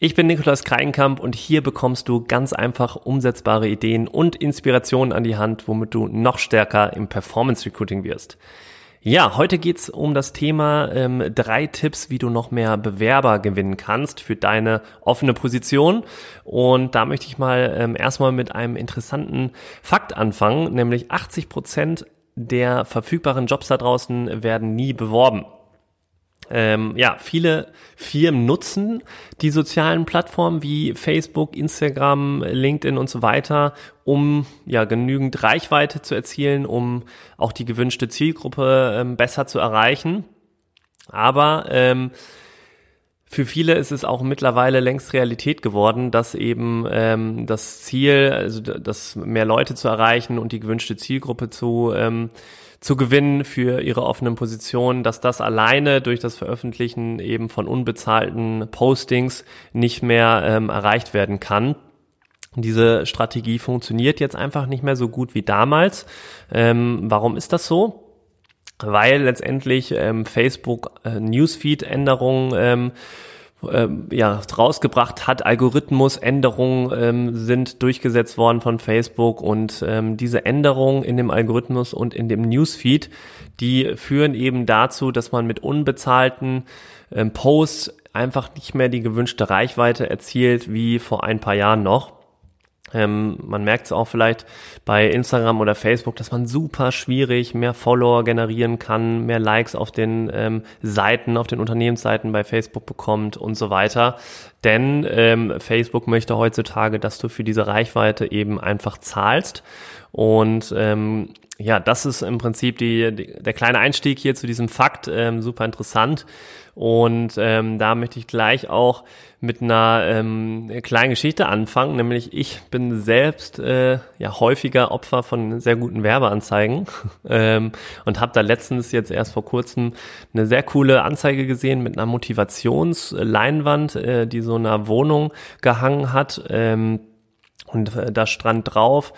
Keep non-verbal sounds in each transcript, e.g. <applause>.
Ich bin Nikolas Kreienkamp und hier bekommst du ganz einfach umsetzbare Ideen und Inspirationen an die Hand, womit du noch stärker im Performance Recruiting wirst. Ja, heute geht's um das Thema ähm, drei Tipps, wie du noch mehr Bewerber gewinnen kannst für deine offene Position. Und da möchte ich mal ähm, erstmal mit einem interessanten Fakt anfangen, nämlich 80 Prozent der verfügbaren Jobs da draußen werden nie beworben. Ähm, ja, viele Firmen nutzen die sozialen Plattformen wie Facebook, Instagram, LinkedIn und so weiter, um ja genügend Reichweite zu erzielen, um auch die gewünschte Zielgruppe ähm, besser zu erreichen. Aber ähm, für viele ist es auch mittlerweile längst Realität geworden, dass eben ähm, das Ziel, also das mehr Leute zu erreichen und die gewünschte Zielgruppe zu ähm, zu gewinnen für ihre offenen Positionen, dass das alleine durch das Veröffentlichen eben von unbezahlten Postings nicht mehr ähm, erreicht werden kann. Diese Strategie funktioniert jetzt einfach nicht mehr so gut wie damals. Ähm, warum ist das so? Weil letztendlich ähm, Facebook äh, Newsfeed-Änderungen ähm, ähm, ja, rausgebracht hat. Algorithmusänderungen ähm, sind durchgesetzt worden von Facebook und ähm, diese Änderungen in dem Algorithmus und in dem Newsfeed, die führen eben dazu, dass man mit unbezahlten ähm, Posts einfach nicht mehr die gewünschte Reichweite erzielt wie vor ein paar Jahren noch. Ähm, man merkt es auch vielleicht bei Instagram oder Facebook, dass man super schwierig mehr Follower generieren kann, mehr Likes auf den ähm, Seiten, auf den Unternehmensseiten bei Facebook bekommt und so weiter. Denn ähm, Facebook möchte heutzutage, dass du für diese Reichweite eben einfach zahlst. Und ähm, ja, das ist im Prinzip die, die, der kleine Einstieg hier zu diesem Fakt, ähm, super interessant. Und ähm, da möchte ich gleich auch mit einer ähm, kleinen Geschichte anfangen, nämlich ich bin selbst äh, ja häufiger Opfer von sehr guten Werbeanzeigen. <laughs> Ähm, und habe da letztens jetzt erst vor kurzem eine sehr coole Anzeige gesehen mit einer Motivationsleinwand, äh, die so einer Wohnung gehangen hat. Ähm, und äh, da stand drauf,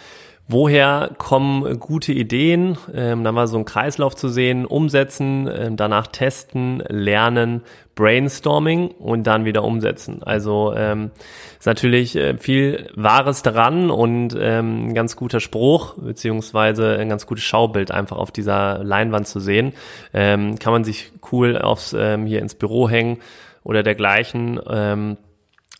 Woher kommen gute Ideen? Ähm, dann war so ein Kreislauf zu sehen, umsetzen, äh, danach testen, lernen, Brainstorming und dann wieder umsetzen. Also ähm, ist natürlich äh, viel Wahres daran und ähm, ein ganz guter Spruch beziehungsweise ein ganz gutes Schaubild einfach auf dieser Leinwand zu sehen. Ähm, kann man sich cool aufs ähm, hier ins Büro hängen oder dergleichen. Ähm,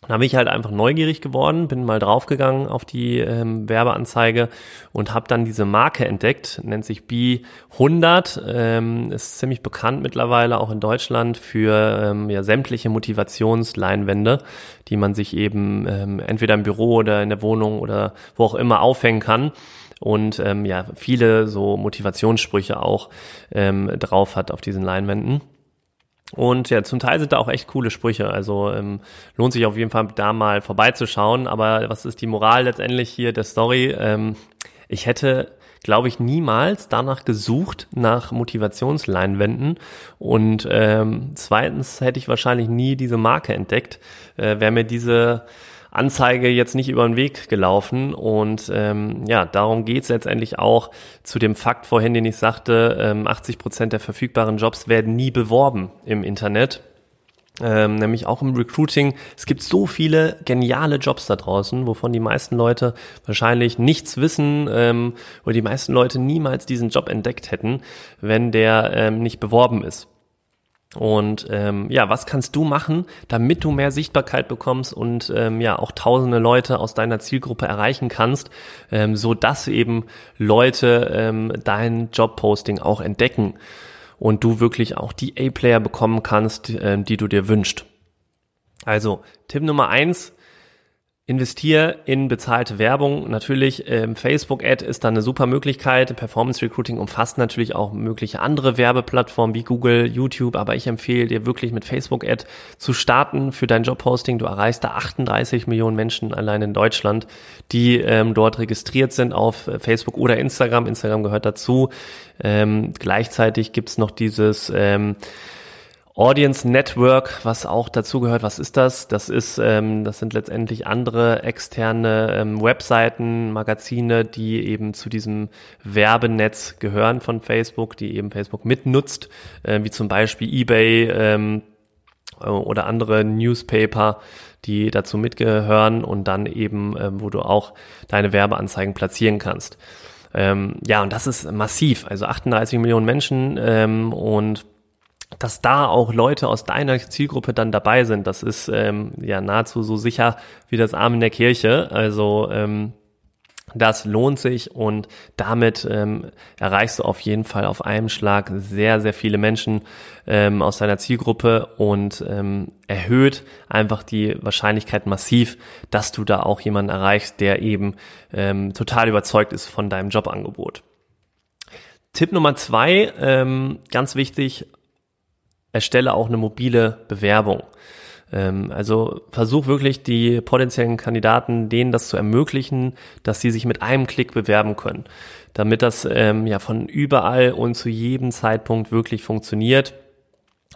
da bin ich halt einfach neugierig geworden, bin mal draufgegangen auf die ähm, Werbeanzeige und habe dann diese Marke entdeckt, nennt sich B100, ähm, ist ziemlich bekannt mittlerweile auch in Deutschland für ähm, ja, sämtliche Motivationsleinwände, die man sich eben ähm, entweder im Büro oder in der Wohnung oder wo auch immer aufhängen kann und ähm, ja viele so Motivationssprüche auch ähm, drauf hat auf diesen Leinwänden. Und ja, zum Teil sind da auch echt coole Sprüche. Also ähm, lohnt sich auf jeden Fall da mal vorbeizuschauen. Aber was ist die Moral letztendlich hier der Story? Ähm, ich hätte, glaube ich, niemals danach gesucht nach Motivationsleinwänden. Und ähm, zweitens hätte ich wahrscheinlich nie diese Marke entdeckt, äh, wäre mir diese Anzeige jetzt nicht über den Weg gelaufen. Und ähm, ja, darum geht's letztendlich auch zu dem Fakt vorhin, den ich sagte, ähm, 80 Prozent der verfügbaren Jobs werden nie beworben im Internet. Ähm, nämlich auch im Recruiting. Es gibt so viele geniale Jobs da draußen, wovon die meisten Leute wahrscheinlich nichts wissen ähm, oder die meisten Leute niemals diesen Job entdeckt hätten, wenn der ähm, nicht beworben ist. Und ähm, ja, was kannst du machen, damit du mehr Sichtbarkeit bekommst und ähm, ja auch tausende Leute aus deiner Zielgruppe erreichen kannst, ähm, so dass eben Leute ähm, dein Jobposting auch entdecken und du wirklich auch die A-Player bekommen kannst, ähm, die du dir wünschst. Also Tipp Nummer eins: Investier in bezahlte Werbung. Natürlich, ähm, Facebook-Ad ist da eine super Möglichkeit. Performance Recruiting umfasst natürlich auch mögliche andere Werbeplattformen wie Google, YouTube, aber ich empfehle dir wirklich mit Facebook-Ad zu starten für dein Jobposting. Du erreichst da 38 Millionen Menschen allein in Deutschland, die ähm, dort registriert sind auf Facebook oder Instagram. Instagram gehört dazu. Ähm, gleichzeitig gibt's noch dieses ähm, Audience Network, was auch dazu gehört. Was ist das? Das ist, ähm, das sind letztendlich andere externe ähm, Webseiten, Magazine, die eben zu diesem Werbenetz gehören von Facebook, die eben Facebook mitnutzt, äh, wie zum Beispiel eBay ähm, oder andere Newspaper, die dazu mitgehören und dann eben, äh, wo du auch deine Werbeanzeigen platzieren kannst. Ähm, ja, und das ist massiv. Also 38 Millionen Menschen ähm, und dass da auch Leute aus deiner Zielgruppe dann dabei sind, das ist ähm, ja nahezu so sicher wie das Arm in der Kirche. Also ähm, das lohnt sich und damit ähm, erreichst du auf jeden Fall auf einem Schlag sehr, sehr viele Menschen ähm, aus deiner Zielgruppe und ähm, erhöht einfach die Wahrscheinlichkeit massiv, dass du da auch jemanden erreichst, der eben ähm, total überzeugt ist von deinem Jobangebot. Tipp Nummer zwei, ähm, ganz wichtig, erstelle auch eine mobile Bewerbung. Ähm, also versuch wirklich die potenziellen Kandidaten, denen das zu ermöglichen, dass sie sich mit einem Klick bewerben können, damit das ähm, ja von überall und zu jedem Zeitpunkt wirklich funktioniert.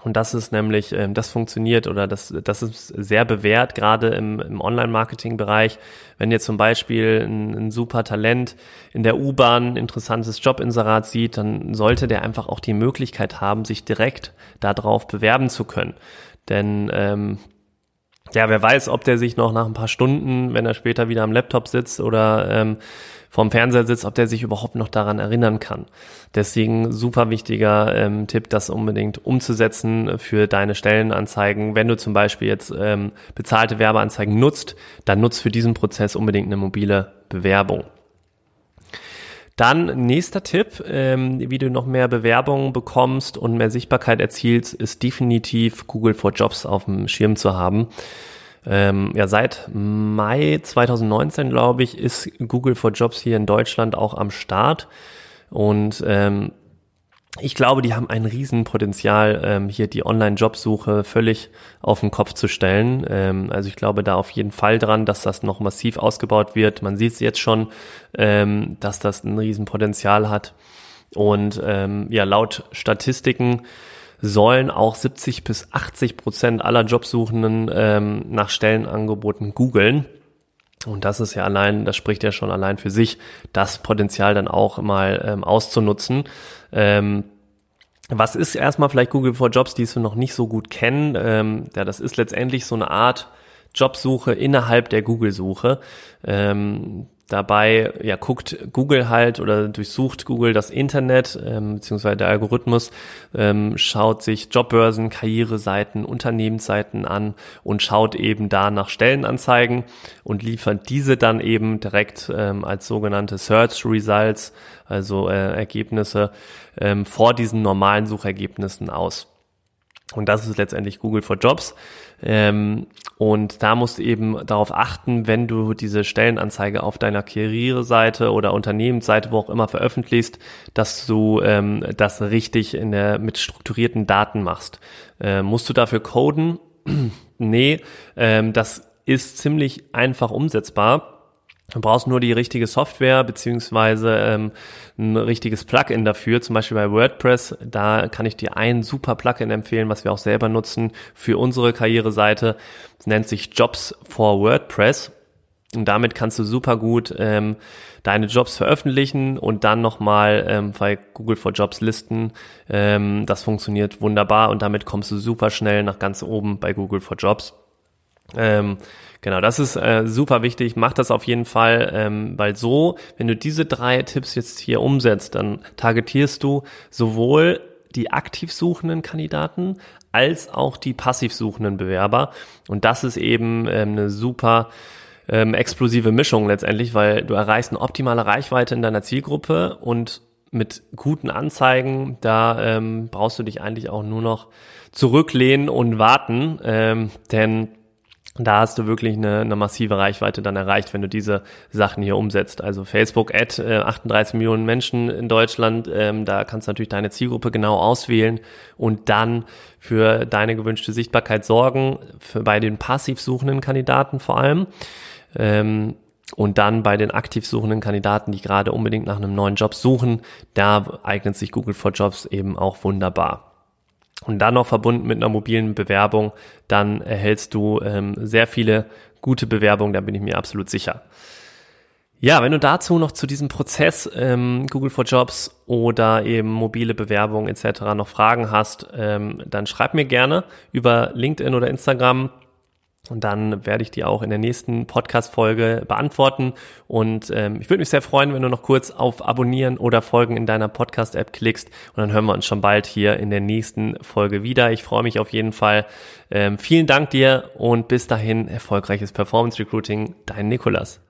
Und das ist nämlich, ähm, das funktioniert oder das, das ist sehr bewährt, gerade im, im Online-Marketing-Bereich. Wenn ihr zum Beispiel ein, ein super Talent in der U-Bahn interessantes Jobinserat sieht, dann sollte der einfach auch die Möglichkeit haben, sich direkt darauf bewerben zu können. Denn ähm, ja, wer weiß, ob der sich noch nach ein paar Stunden, wenn er später wieder am Laptop sitzt oder ähm, vorm Fernseher sitzt, ob der sich überhaupt noch daran erinnern kann. Deswegen super wichtiger ähm, Tipp, das unbedingt umzusetzen für deine Stellenanzeigen. Wenn du zum Beispiel jetzt ähm, bezahlte Werbeanzeigen nutzt, dann nutzt für diesen Prozess unbedingt eine mobile Bewerbung. Dann nächster Tipp, ähm, wie du noch mehr Bewerbungen bekommst und mehr Sichtbarkeit erzielst, ist definitiv Google for Jobs auf dem Schirm zu haben. Ähm, ja, seit Mai 2019, glaube ich, ist Google for Jobs hier in Deutschland auch am Start. Und ähm, ich glaube, die haben ein Riesenpotenzial, ähm, hier die Online-Jobsuche völlig auf den Kopf zu stellen. Ähm, also ich glaube da auf jeden Fall dran, dass das noch massiv ausgebaut wird. Man sieht es jetzt schon, ähm, dass das ein Riesenpotenzial hat. Und ähm, ja, laut Statistiken sollen auch 70 bis 80 Prozent aller Jobsuchenden ähm, nach Stellenangeboten googeln. Und das ist ja allein, das spricht ja schon allein für sich, das Potenzial dann auch mal ähm, auszunutzen. Ähm, was ist erstmal vielleicht Google for Jobs, die es noch nicht so gut kennen? Ähm, ja, das ist letztendlich so eine Art Jobsuche innerhalb der Google-Suche. Ähm, Dabei ja, guckt Google halt oder durchsucht Google das Internet, ähm, beziehungsweise der Algorithmus ähm, schaut sich Jobbörsen, Karriereseiten, Unternehmensseiten an und schaut eben da nach Stellenanzeigen und liefert diese dann eben direkt ähm, als sogenannte Search Results, also äh, Ergebnisse ähm, vor diesen normalen Suchergebnissen aus. Und das ist letztendlich Google for Jobs. Ähm, und da musst du eben darauf achten, wenn du diese Stellenanzeige auf deiner Karriereseite oder Unternehmensseite, wo auch immer veröffentlichst, dass du ähm, das richtig in der, mit strukturierten Daten machst. Äh, musst du dafür coden? <clears throat> nee, ähm, das ist ziemlich einfach umsetzbar. Du brauchst nur die richtige Software beziehungsweise ähm, ein richtiges Plugin dafür. Zum Beispiel bei WordPress, da kann ich dir ein super Plugin empfehlen, was wir auch selber nutzen für unsere Karriereseite. Es nennt sich Jobs for WordPress. Und damit kannst du super gut ähm, deine Jobs veröffentlichen und dann nochmal ähm, bei Google for Jobs listen. Ähm, das funktioniert wunderbar und damit kommst du super schnell nach ganz oben bei Google for Jobs. Ähm, genau, das ist äh, super wichtig. Mach das auf jeden Fall, ähm, weil so, wenn du diese drei Tipps jetzt hier umsetzt, dann targetierst du sowohl die aktiv suchenden Kandidaten als auch die passiv suchenden Bewerber. Und das ist eben ähm, eine super ähm, explosive Mischung letztendlich, weil du erreichst eine optimale Reichweite in deiner Zielgruppe und mit guten Anzeigen, da ähm, brauchst du dich eigentlich auch nur noch zurücklehnen und warten, ähm, denn da hast du wirklich eine, eine massive Reichweite dann erreicht, wenn du diese Sachen hier umsetzt. Also Facebook Ad, äh, 38 Millionen Menschen in Deutschland, ähm, da kannst du natürlich deine Zielgruppe genau auswählen und dann für deine gewünschte Sichtbarkeit sorgen, für bei den passiv suchenden Kandidaten vor allem. Ähm, und dann bei den aktiv suchenden Kandidaten, die gerade unbedingt nach einem neuen Job suchen, da eignet sich Google for Jobs eben auch wunderbar und dann noch verbunden mit einer mobilen Bewerbung, dann erhältst du ähm, sehr viele gute Bewerbungen, da bin ich mir absolut sicher. Ja, wenn du dazu noch zu diesem Prozess ähm, Google for Jobs oder eben mobile Bewerbung etc. noch Fragen hast, ähm, dann schreib mir gerne über LinkedIn oder Instagram und dann werde ich die auch in der nächsten Podcast-Folge beantworten. Und ähm, ich würde mich sehr freuen, wenn du noch kurz auf Abonnieren oder Folgen in deiner Podcast-App klickst. Und dann hören wir uns schon bald hier in der nächsten Folge wieder. Ich freue mich auf jeden Fall. Ähm, vielen Dank dir und bis dahin erfolgreiches Performance Recruiting. Dein Nikolas.